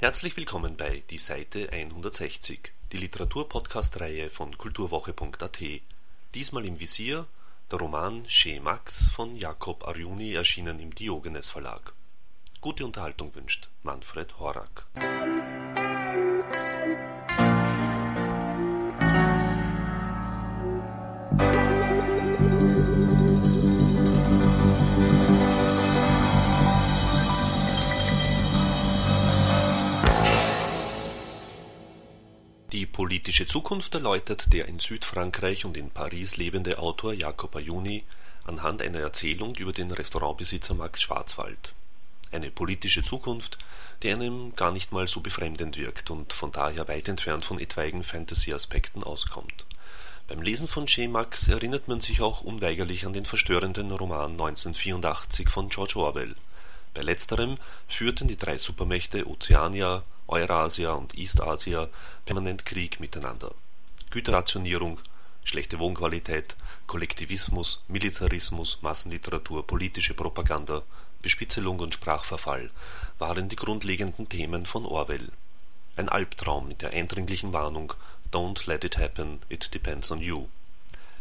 Herzlich willkommen bei Die Seite 160, die Literaturpodcast-Reihe von kulturwoche.at. Diesmal im Visier der Roman Chez Max von Jakob Arjuni erschienen im Diogenes Verlag. Gute Unterhaltung wünscht Manfred Horak. Politische Zukunft erläutert der in Südfrankreich und in Paris lebende Autor Jacob Ayuni anhand einer Erzählung über den Restaurantbesitzer Max Schwarzwald. Eine politische Zukunft, die einem gar nicht mal so befremdend wirkt und von daher weit entfernt von etwaigen Fantasy-Aspekten auskommt. Beim Lesen von Chez Max erinnert man sich auch unweigerlich an den verstörenden Roman 1984 von George Orwell. Bei letzterem führten die drei Supermächte Ozeania, Eurasia und Eastasia permanent Krieg miteinander. Güterrationierung, schlechte Wohnqualität, Kollektivismus, Militarismus, Massenliteratur, politische Propaganda, Bespitzelung und Sprachverfall waren die grundlegenden Themen von Orwell. Ein Albtraum mit der eindringlichen Warnung Don't let it happen, it depends on you.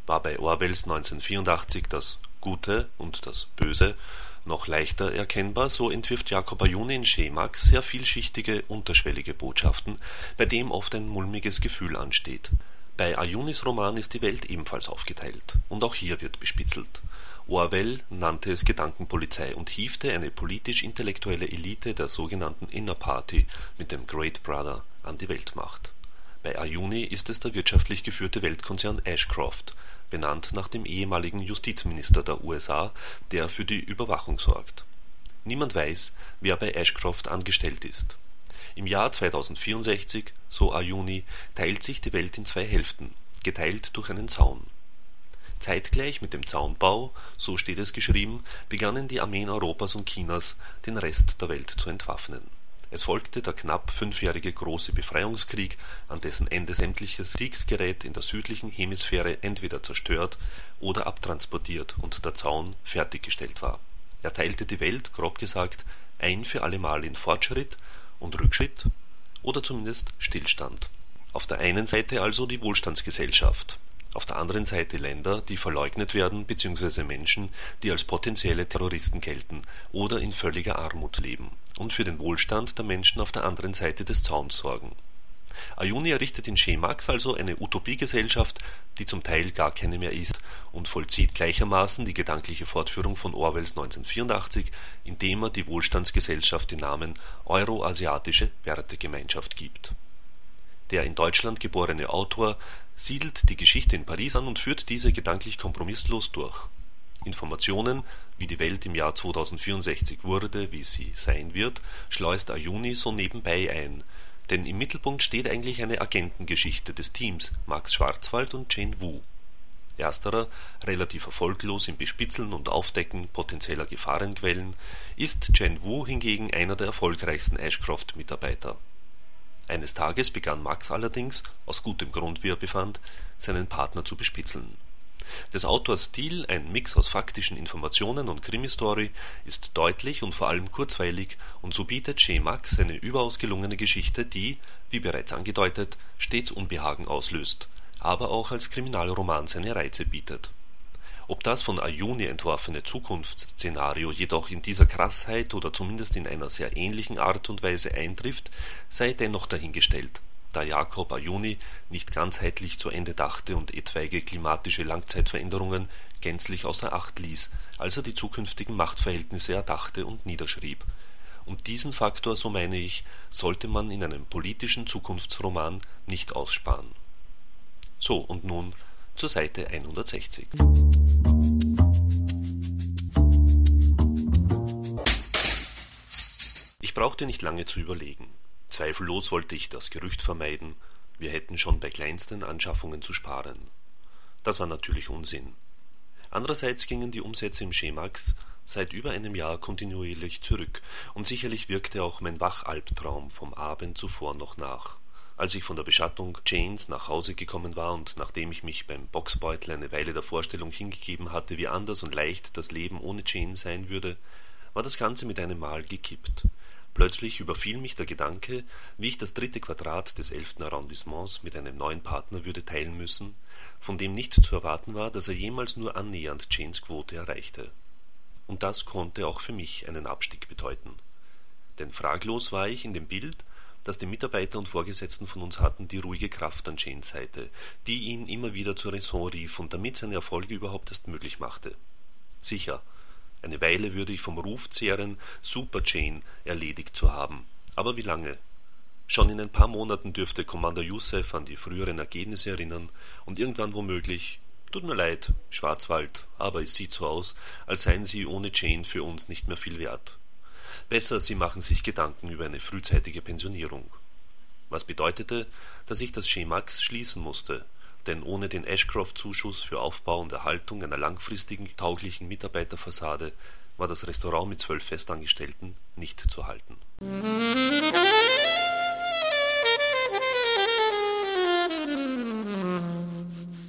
War bei Orwells 1984 das Gute und das Böse noch leichter erkennbar, so entwirft Jakob Ayuni in Schemax sehr vielschichtige, unterschwellige Botschaften, bei dem oft ein mulmiges Gefühl ansteht. Bei Ayunis Roman ist die Welt ebenfalls aufgeteilt, und auch hier wird bespitzelt. Orwell nannte es Gedankenpolizei und hiefte eine politisch-intellektuelle Elite der sogenannten Inner Party mit dem Great Brother an die Weltmacht. Bei Ayuni ist es der wirtschaftlich geführte Weltkonzern Ashcroft, benannt nach dem ehemaligen Justizminister der USA, der für die Überwachung sorgt. Niemand weiß, wer bei Ashcroft angestellt ist. Im Jahr 2064, so Ayuni, teilt sich die Welt in zwei Hälften, geteilt durch einen Zaun. Zeitgleich mit dem Zaunbau, so steht es geschrieben, begannen die Armeen Europas und Chinas, den Rest der Welt zu entwaffnen es folgte der knapp fünfjährige Große Befreiungskrieg, an dessen Ende sämtliches Kriegsgerät in der südlichen Hemisphäre entweder zerstört oder abtransportiert und der Zaun fertiggestellt war. Er teilte die Welt, grob gesagt, ein für allemal in Fortschritt und Rückschritt oder zumindest Stillstand. Auf der einen Seite also die Wohlstandsgesellschaft, auf der anderen Seite Länder, die verleugnet werden bzw. Menschen, die als potenzielle Terroristen gelten oder in völliger Armut leben und für den Wohlstand der Menschen auf der anderen Seite des Zauns sorgen. Ayuni errichtet in Schemax also eine Utopiegesellschaft, die zum Teil gar keine mehr ist, und vollzieht gleichermaßen die gedankliche Fortführung von Orwells 1984, indem er die Wohlstandsgesellschaft den Namen Euroasiatische Wertegemeinschaft gibt. Der in Deutschland geborene Autor siedelt die Geschichte in Paris an und führt diese gedanklich kompromisslos durch Informationen, wie die Welt im Jahr 2064 wurde, wie sie sein wird, schleust Ayuni so nebenbei ein, denn im Mittelpunkt steht eigentlich eine Agentengeschichte des Teams Max Schwarzwald und Jane Wu. Ersterer, relativ erfolglos im Bespitzeln und Aufdecken potenzieller Gefahrenquellen, ist Jane Wu hingegen einer der erfolgreichsten Ashcroft-Mitarbeiter. Eines Tages begann Max allerdings, aus gutem Grund wie er befand, seinen Partner zu bespitzeln des Autors Stil, ein Mix aus faktischen Informationen und Krimistory, ist deutlich und vor allem kurzweilig und so bietet Chez Max eine überaus gelungene Geschichte, die, wie bereits angedeutet, stets Unbehagen auslöst, aber auch als Kriminalroman seine Reize bietet. Ob das von Ayuni entworfene Zukunftsszenario jedoch in dieser Krassheit oder zumindest in einer sehr ähnlichen Art und Weise eintrifft, sei dennoch dahingestellt da Jakob Ayuni nicht ganzheitlich zu Ende dachte und etwaige klimatische Langzeitveränderungen gänzlich außer Acht ließ, als er die zukünftigen Machtverhältnisse erdachte und niederschrieb. Und diesen Faktor, so meine ich, sollte man in einem politischen Zukunftsroman nicht aussparen. So, und nun zur Seite 160. Ich brauchte nicht lange zu überlegen. Zweifellos wollte ich das Gerücht vermeiden, wir hätten schon bei kleinsten Anschaffungen zu sparen. Das war natürlich Unsinn. Andererseits gingen die Umsätze im Schemax seit über einem Jahr kontinuierlich zurück, und sicherlich wirkte auch mein Wachalbtraum vom Abend zuvor noch nach. Als ich von der Beschattung Janes nach Hause gekommen war und nachdem ich mich beim Boxbeutel eine Weile der Vorstellung hingegeben hatte, wie anders und leicht das Leben ohne Jane sein würde, war das Ganze mit einem Mal gekippt. Plötzlich überfiel mich der Gedanke, wie ich das dritte Quadrat des elften Arrondissements mit einem neuen Partner würde teilen müssen, von dem nicht zu erwarten war, dass er jemals nur annähernd Janes Quote erreichte. Und das konnte auch für mich einen Abstieg bedeuten. Denn fraglos war ich in dem Bild, das die Mitarbeiter und Vorgesetzten von uns hatten, die ruhige Kraft an Janes Seite, die ihn immer wieder zur Raison rief und damit seine Erfolge überhaupt erst möglich machte. Sicher, eine Weile würde ich vom Ruf zehren, Super Jane erledigt zu haben. Aber wie lange? Schon in ein paar Monaten dürfte Commander Youssef an die früheren Ergebnisse erinnern und irgendwann womöglich Tut mir leid, Schwarzwald, aber es sieht so aus, als seien Sie ohne Jane für uns nicht mehr viel wert. Besser, Sie machen sich Gedanken über eine frühzeitige Pensionierung. Was bedeutete, dass ich das Schemax schließen musste, denn ohne den Ashcroft-Zuschuss für Aufbau und Erhaltung einer langfristigen tauglichen Mitarbeiterfassade war das Restaurant mit zwölf Festangestellten nicht zu halten.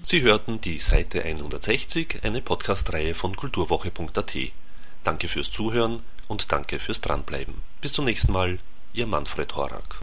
Sie hörten die Seite 160, eine Podcast-Reihe von kulturwoche.at. Danke fürs Zuhören und danke fürs Dranbleiben. Bis zum nächsten Mal, Ihr Manfred Horak.